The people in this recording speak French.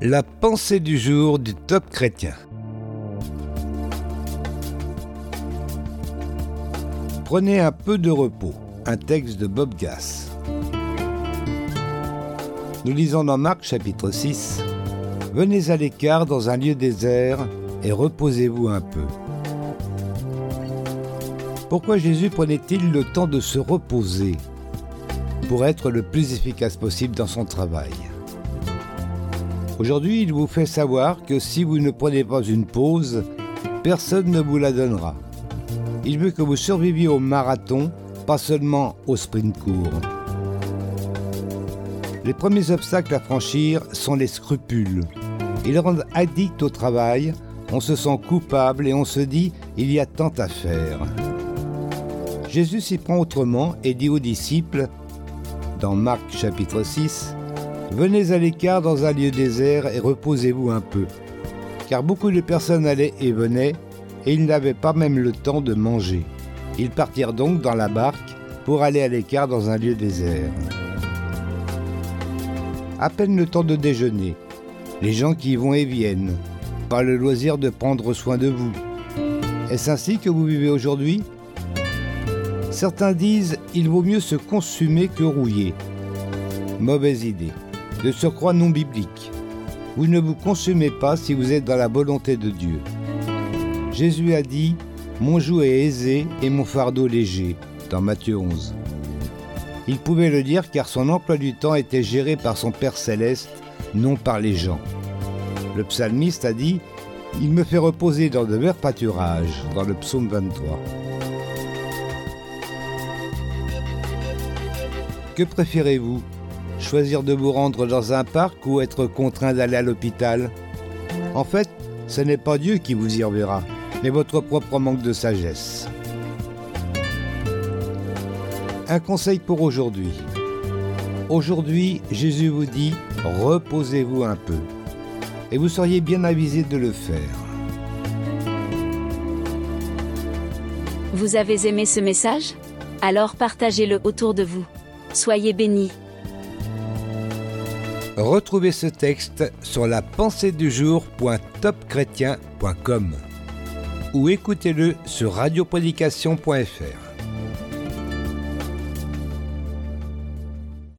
La pensée du jour du top chrétien. Prenez un peu de repos. Un texte de Bob Gass. Nous lisons dans Marc chapitre 6. Venez à l'écart dans un lieu désert et reposez-vous un peu. Pourquoi Jésus prenait-il le temps de se reposer pour être le plus efficace possible dans son travail? Aujourd'hui, il vous fait savoir que si vous ne prenez pas une pause, personne ne vous la donnera. Il veut que vous surviviez au marathon, pas seulement au sprint court. Les premiers obstacles à franchir sont les scrupules. Ils rendent addict au travail, on se sent coupable et on se dit il y a tant à faire. Jésus s'y prend autrement et dit aux disciples, dans Marc chapitre 6, Venez à l'écart dans un lieu désert et reposez-vous un peu. Car beaucoup de personnes allaient et venaient, et ils n'avaient pas même le temps de manger. Ils partirent donc dans la barque pour aller à l'écart dans un lieu désert. À peine le temps de déjeuner, les gens qui vont et viennent, pas le loisir de prendre soin de vous. Est-ce ainsi que vous vivez aujourd'hui? Certains disent il vaut mieux se consumer que rouiller. Mauvaise idée de surcroît non biblique. Vous ne vous consumez pas si vous êtes dans la volonté de Dieu. Jésus a dit Mon joug est aisé et mon fardeau léger, dans Matthieu 11. Il pouvait le dire car son emploi du temps était géré par son Père céleste, non par les gens. Le psalmiste a dit Il me fait reposer dans de verts pâturages, dans le psaume 23. Que préférez-vous? Choisir de vous rendre dans un parc ou être contraint d'aller à l'hôpital En fait, ce n'est pas Dieu qui vous y enverra, mais votre propre manque de sagesse. Un conseil pour aujourd'hui. Aujourd'hui, Jésus vous dit, reposez-vous un peu. Et vous seriez bien avisé de le faire. Vous avez aimé ce message? Alors partagez-le autour de vous. Soyez bénis. Retrouvez ce texte sur la pensée du jour.topchrétien.com ou écoutez-le sur radioprédication.fr.